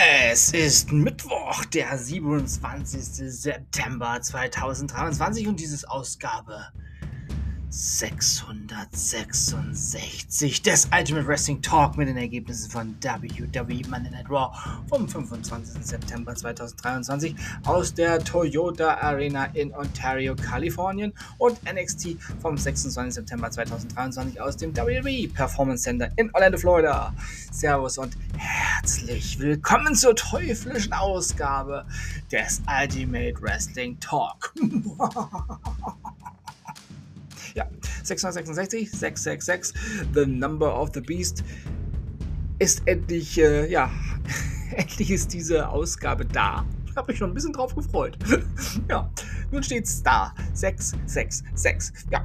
Es ist Mittwoch, der 27. September 2023 und dieses Ausgabe 666 des Ultimate Wrestling Talk mit den Ergebnissen von WWE Monday Night Raw vom 25. September 2023 aus der Toyota Arena in Ontario, Kalifornien und NXT vom 26. September 2023 aus dem WWE Performance Center in Orlando, Florida. Servus und herzlich willkommen zur teuflischen Ausgabe des Ultimate Wrestling Talk. Ja, 666, 666, The Number of the Beast ist endlich, äh, ja, endlich ist diese Ausgabe da. Ich habe mich schon ein bisschen drauf gefreut. ja, nun steht's da. 666. Ja.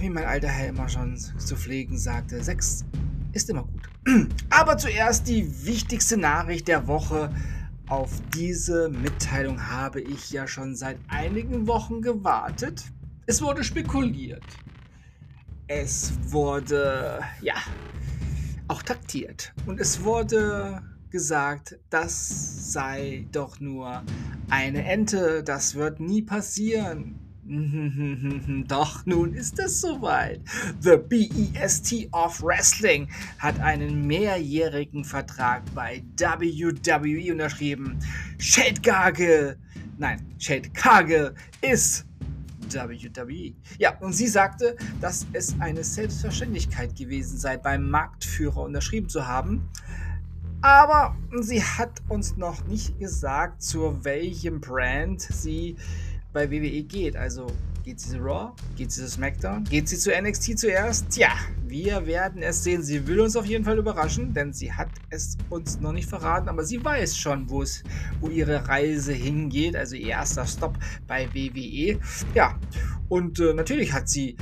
Wie mein alter Herr immer schon zu pflegen sagte, 6 ist immer gut. Aber zuerst die wichtigste Nachricht der Woche. Auf diese Mitteilung habe ich ja schon seit einigen Wochen gewartet. Es wurde spekuliert. Es wurde, ja, auch taktiert. Und es wurde gesagt, das sei doch nur eine Ente, das wird nie passieren. Doch nun ist es soweit. The BEST of Wrestling hat einen mehrjährigen Vertrag bei WWE unterschrieben. Shade Gage, nein, Shade Kage ist WWE. Ja, und sie sagte, dass es eine Selbstverständlichkeit gewesen sei, beim Marktführer unterschrieben zu haben. Aber sie hat uns noch nicht gesagt, zu welchem Brand sie bei WWE geht. Also geht sie zu Raw? Geht sie zu SmackDown? Geht sie zu NXT zuerst? Tja, wir werden es sehen. Sie will uns auf jeden Fall überraschen, denn sie hat es uns noch nicht verraten, aber sie weiß schon, wo es, wo ihre Reise hingeht. Also ihr erster Stopp bei WWE. Ja, und äh, natürlich hat sie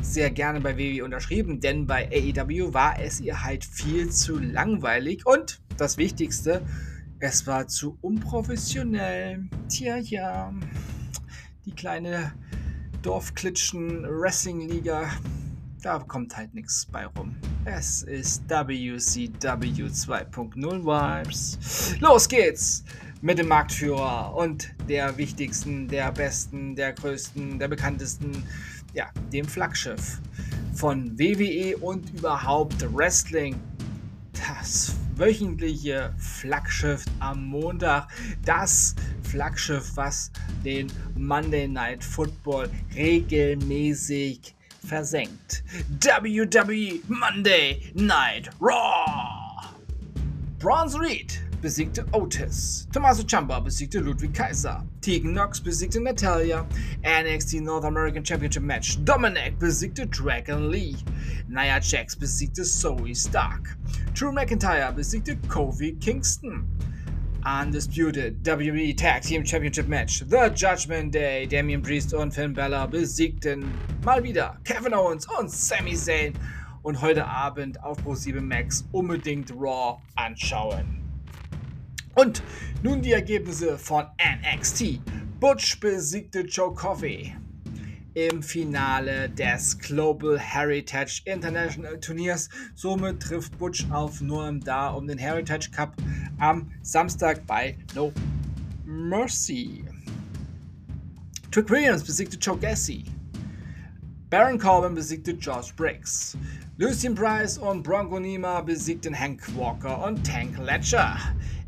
sehr gerne bei WWE unterschrieben, denn bei AEW war es ihr halt viel zu langweilig und das Wichtigste, es war zu unprofessionell. Tja, ja, die kleine Dorfklitschen Wrestling-Liga, da kommt halt nichts bei rum. Es ist WCW 2.0 Vibes. Los geht's mit dem Marktführer und der wichtigsten, der besten, der größten, der bekanntesten, ja, dem Flaggschiff von WWE und überhaupt Wrestling. Das wöchentliche Flaggschiff am Montag. Das Flaggschiff, was den Monday Night Football regelmäßig versenkt. WWE Monday Night Raw. Bronze Reed besiegte Otis. Tommaso Ciampa besiegte Ludwig Kaiser. Tegan Knox besiegte Natalia. NXT North American Championship Match. Dominic besiegte Dragon Lee. Nia Jax besiegte Zoe Stark. Drew McIntyre besiegte Kofi Kingston. Undisputed WWE Tag Team Championship Match. The Judgment Day. Damian Priest und Finn Balor besiegten mal wieder Kevin Owens und Sami Zayn. Und heute Abend auf Pro7 Max unbedingt Raw anschauen. Und nun die Ergebnisse von NXT. Butch besiegte Joe Coffey im Finale des Global Heritage International Turniers. Somit trifft Butch auf Noam Dar um den Heritage Cup am Samstag bei No Mercy. Trick Williams besiegte Joe Gassi. Baron Corbin besiegte Josh Briggs. Lucien Price und Bronco Nima besiegten Hank Walker und Tank Ledger.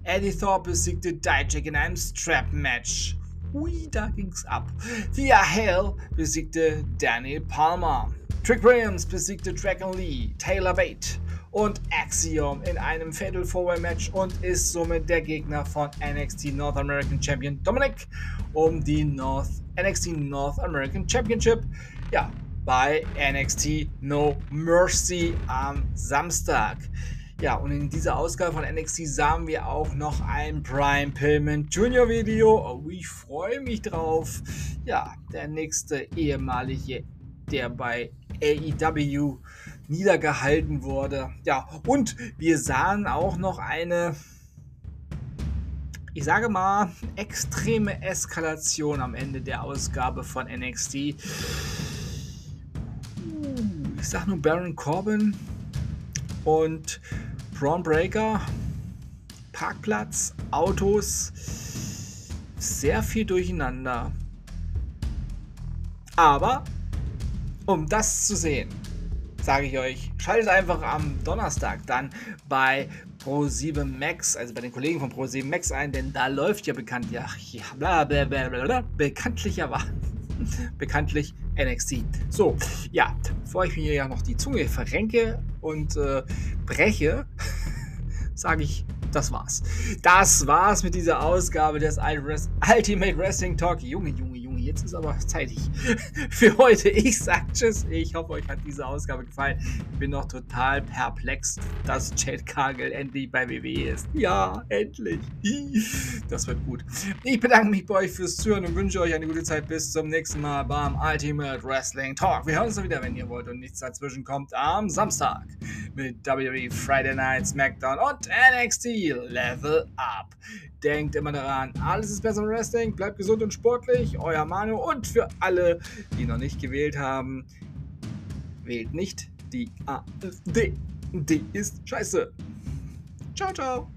Eddie Thorpe besiegte Dijak in einem Strap-Match. Ui, da ging's ab. Thea Hale besiegte Daniel Palmer. Trick Williams besiegte Dragon Lee, Taylor Bate und Axiom in einem Fatal Four-Way Match und ist somit der Gegner von NXT North American Champion Dominic um die North, NXT North American Championship. Ja, bei NXT No Mercy am Samstag. Ja, und in dieser Ausgabe von NXT sahen wir auch noch ein Brian Pillman Junior Video. Oh, ich freue mich drauf. Ja, der nächste ehemalige, der bei AEW niedergehalten wurde. Ja, und wir sahen auch noch eine, ich sage mal, extreme Eskalation am Ende der Ausgabe von NXT. Ich sag nur Baron Corbin und Braun Breaker Parkplatz, Autos, sehr viel durcheinander. Aber um das zu sehen, sage ich euch, schaltet einfach am Donnerstag dann bei Pro7 Max, also bei den Kollegen von Pro7 Max ein, denn da läuft ja bekannt, ja, ja bla, bla, bla, bla, bekanntlich aber bekanntlich NXT. So, ja, bevor ich mir ja noch die Zunge verrenke und äh, breche, sage ich das war's. Das war's mit dieser Ausgabe des Ultimate Wrestling Talk. Junge, Junge, Junge, jetzt ist aber zeitig für heute. Ich sag Tschüss. Ich hoffe, euch hat diese Ausgabe gefallen. Ich bin noch total perplex, dass Chad Cargill endlich bei WWE ist. Ja, endlich. Das wird gut. Ich bedanke mich bei euch fürs Zuhören und wünsche euch eine gute Zeit. Bis zum nächsten Mal beim Ultimate Wrestling Talk. Wir hören uns dann wieder, wenn ihr wollt und nichts dazwischen kommt, am Samstag mit WWE Friday Night SmackDown und NXT Level Up. Denkt immer daran, alles ist besser im Wrestling, bleibt gesund und sportlich, euer Manu und für alle, die noch nicht gewählt haben, wählt nicht die AfD. Die ist scheiße. Ciao, ciao.